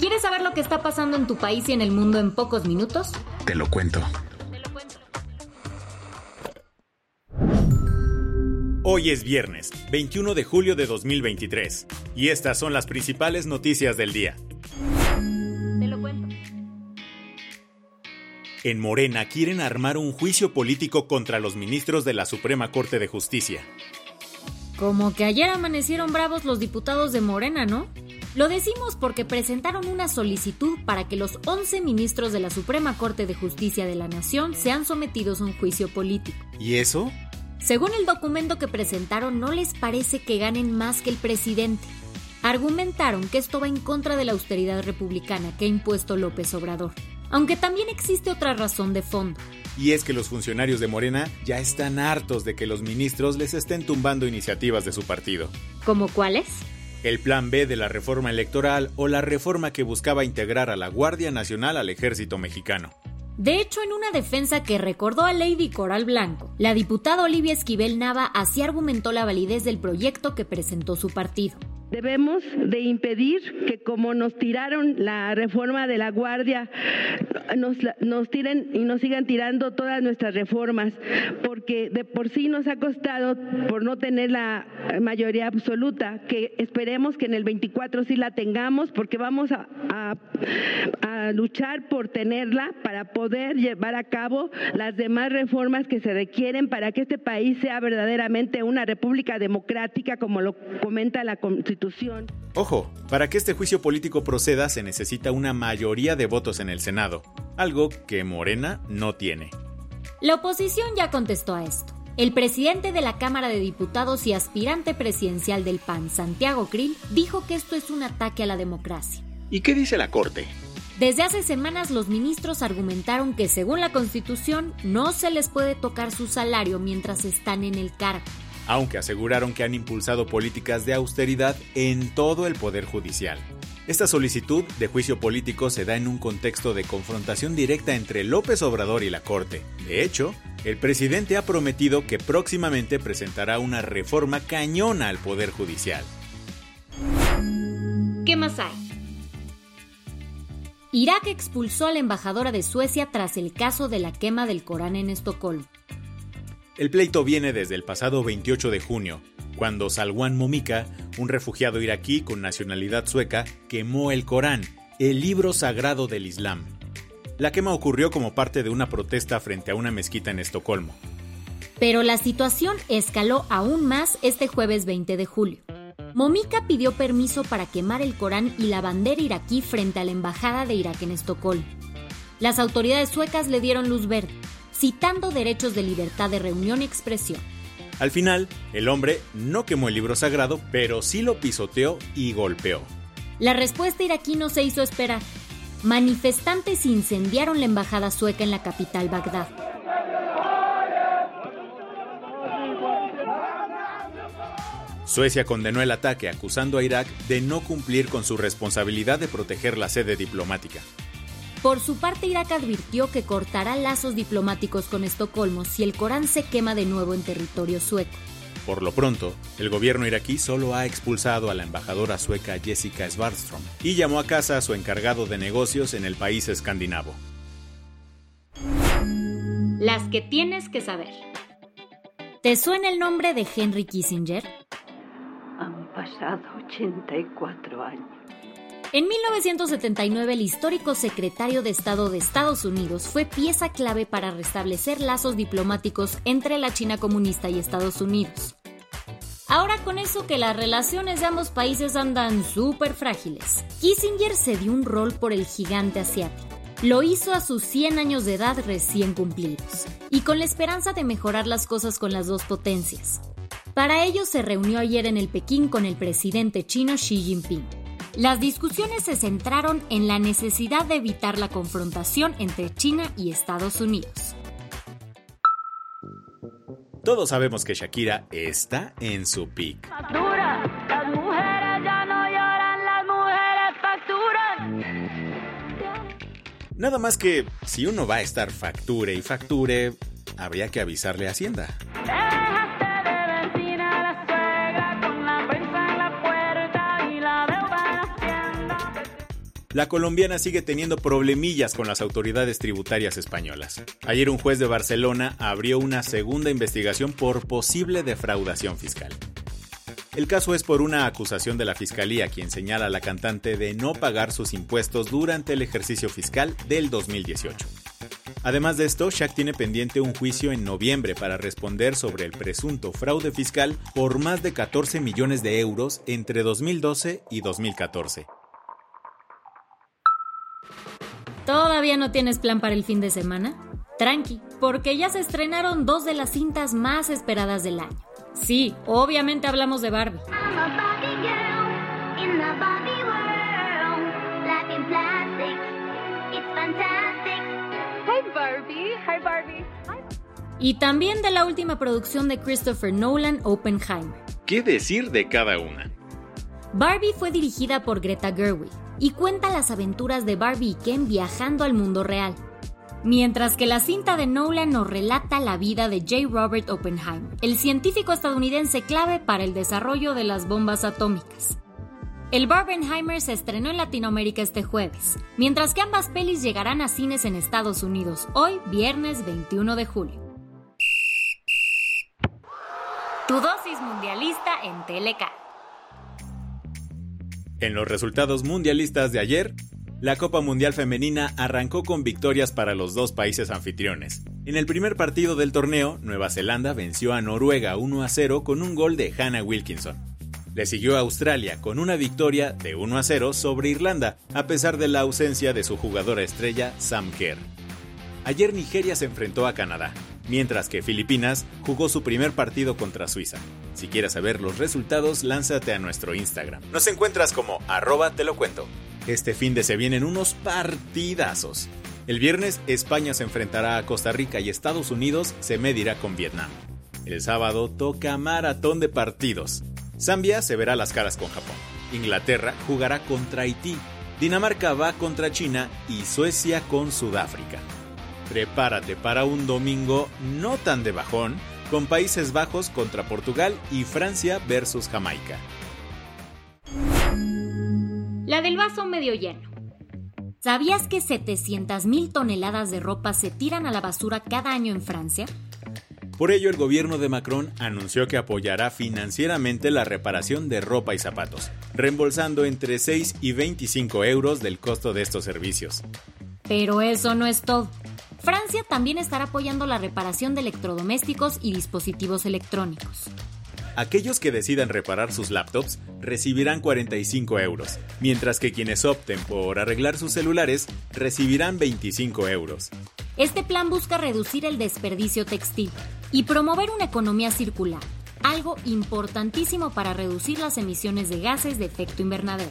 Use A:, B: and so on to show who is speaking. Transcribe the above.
A: ¿Quieres saber lo que está pasando en tu país y en el mundo en pocos minutos?
B: Te lo cuento.
C: Hoy es viernes, 21 de julio de 2023, y estas son las principales noticias del día.
A: Te lo cuento.
C: En Morena quieren armar un juicio político contra los ministros de la Suprema Corte de Justicia.
A: Como que ayer amanecieron bravos los diputados de Morena, ¿no? Lo decimos porque presentaron una solicitud para que los 11 ministros de la Suprema Corte de Justicia de la Nación sean sometidos a un juicio político.
C: ¿Y eso?
A: Según el documento que presentaron, no les parece que ganen más que el presidente. Argumentaron que esto va en contra de la austeridad republicana que ha impuesto López Obrador. Aunque también existe otra razón de fondo.
C: Y es que los funcionarios de Morena ya están hartos de que los ministros les estén tumbando iniciativas de su partido.
A: ¿Como cuáles?
C: El plan B de la reforma electoral o la reforma que buscaba integrar a la Guardia Nacional al ejército mexicano.
A: De hecho, en una defensa que recordó a Lady Coral Blanco, la diputada Olivia Esquivel Nava así argumentó la validez del proyecto que presentó su partido.
D: Debemos de impedir que como nos tiraron la reforma de la Guardia, nos, nos tiren y nos sigan tirando todas nuestras reformas, porque de por sí nos ha costado por no tener la mayoría absoluta, que esperemos que en el 24 sí la tengamos, porque vamos a, a, a luchar por tenerla para poder llevar a cabo las demás reformas que se requieren para que este país sea verdaderamente una república democrática, como lo comenta la Constitución
C: Ojo, para que este juicio político proceda se necesita una mayoría de votos en el Senado, algo que Morena no tiene.
A: La oposición ya contestó a esto. El presidente de la Cámara de Diputados y aspirante presidencial del PAN, Santiago Krill, dijo que esto es un ataque a la democracia.
B: ¿Y qué dice la Corte?
A: Desde hace semanas los ministros argumentaron que según la Constitución no se les puede tocar su salario mientras están en el cargo
C: aunque aseguraron que han impulsado políticas de austeridad en todo el Poder Judicial. Esta solicitud de juicio político se da en un contexto de confrontación directa entre López Obrador y la Corte. De hecho, el presidente ha prometido que próximamente presentará una reforma cañona al Poder Judicial.
A: ¿Qué más hay? Irak expulsó a la embajadora de Suecia tras el caso de la quema del Corán en Estocolmo.
C: El pleito viene desde el pasado 28 de junio, cuando Salwan Momika, un refugiado iraquí con nacionalidad sueca, quemó el Corán, el libro sagrado del Islam. La quema ocurrió como parte de una protesta frente a una mezquita en Estocolmo.
A: Pero la situación escaló aún más este jueves 20 de julio. Momika pidió permiso para quemar el Corán y la bandera iraquí frente a la embajada de Irak en Estocolmo. Las autoridades suecas le dieron luz verde, citando derechos de libertad de reunión y expresión.
C: Al final, el hombre no quemó el libro sagrado, pero sí lo pisoteó y golpeó.
A: La respuesta iraquí no se hizo esperar. Manifestantes incendiaron la embajada sueca en la capital Bagdad.
C: Suecia condenó el ataque acusando a Irak de no cumplir con su responsabilidad de proteger la sede diplomática.
A: Por su parte, Irak advirtió que cortará lazos diplomáticos con Estocolmo si el Corán se quema de nuevo en territorio sueco.
C: Por lo pronto, el gobierno iraquí solo ha expulsado a la embajadora sueca Jessica Svartström y llamó a casa a su encargado de negocios en el país escandinavo.
A: Las que tienes que saber. ¿Te suena el nombre de Henry Kissinger?
E: Han pasado 84 años.
A: En 1979, el histórico secretario de Estado de Estados Unidos fue pieza clave para restablecer lazos diplomáticos entre la China comunista y Estados Unidos. Ahora con eso que las relaciones de ambos países andan súper frágiles, Kissinger se dio un rol por el gigante asiático. Lo hizo a sus 100 años de edad recién cumplidos, y con la esperanza de mejorar las cosas con las dos potencias. Para ello se reunió ayer en el Pekín con el presidente chino Xi Jinping Las discusiones se centraron en la necesidad de evitar la confrontación entre China y Estados Unidos.
C: Todos sabemos que Shakira está en su peak. Nada más que si uno va a estar facture y facture, habría que avisarle a Hacienda. La colombiana sigue teniendo problemillas con las autoridades tributarias españolas. Ayer un juez de Barcelona abrió una segunda investigación por posible defraudación fiscal. El caso es por una acusación de la Fiscalía, quien señala a la cantante de no pagar sus impuestos durante el ejercicio fiscal del 2018. Además de esto, Shaq tiene pendiente un juicio en noviembre para responder sobre el presunto fraude fiscal por más de 14 millones de euros entre 2012 y 2014.
A: ¿Todavía no tienes plan para el fin de semana? Tranqui, porque ya se estrenaron dos de las cintas más esperadas del año. Sí, obviamente hablamos de Barbie. Y también de la última producción de Christopher Nolan, Oppenheimer.
B: ¿Qué decir de cada una?
A: Barbie fue dirigida por Greta Gerwig y cuenta las aventuras de Barbie y Ken viajando al mundo real. Mientras que la cinta de Nolan nos relata la vida de J. Robert Oppenheimer, el científico estadounidense clave para el desarrollo de las bombas atómicas. El Barbenheimer se estrenó en Latinoamérica este jueves, mientras que ambas pelis llegarán a cines en Estados Unidos hoy, viernes 21 de julio. Tu dosis mundialista en Teleca.
C: En los resultados mundialistas de ayer, la Copa Mundial Femenina arrancó con victorias para los dos países anfitriones. En el primer partido del torneo, Nueva Zelanda venció a Noruega 1 a 0 con un gol de Hannah Wilkinson. Le siguió a Australia con una victoria de 1 a 0 sobre Irlanda, a pesar de la ausencia de su jugadora estrella Sam Kerr. Ayer Nigeria se enfrentó a Canadá, mientras que Filipinas jugó su primer partido contra Suiza. Si quieres saber los resultados, lánzate a nuestro Instagram. Nos encuentras como arroba te lo cuento. Este fin de se vienen unos partidazos. El viernes España se enfrentará a Costa Rica y Estados Unidos se medirá con Vietnam. El sábado toca maratón de partidos. Zambia se verá las caras con Japón. Inglaterra jugará contra Haití. Dinamarca va contra China y Suecia con Sudáfrica. Prepárate para un domingo no tan de bajón con Países Bajos contra Portugal y Francia versus Jamaica.
A: La del vaso medio lleno. ¿Sabías que 700.000 toneladas de ropa se tiran a la basura cada año en Francia?
C: Por ello, el gobierno de Macron anunció que apoyará financieramente la reparación de ropa y zapatos, reembolsando entre 6 y 25 euros del costo de estos servicios.
A: Pero eso no es todo. Francia también estará apoyando la reparación de electrodomésticos y dispositivos electrónicos.
C: Aquellos que decidan reparar sus laptops recibirán 45 euros, mientras que quienes opten por arreglar sus celulares recibirán 25 euros.
A: Este plan busca reducir el desperdicio textil y promover una economía circular, algo importantísimo para reducir las emisiones de gases de efecto invernadero.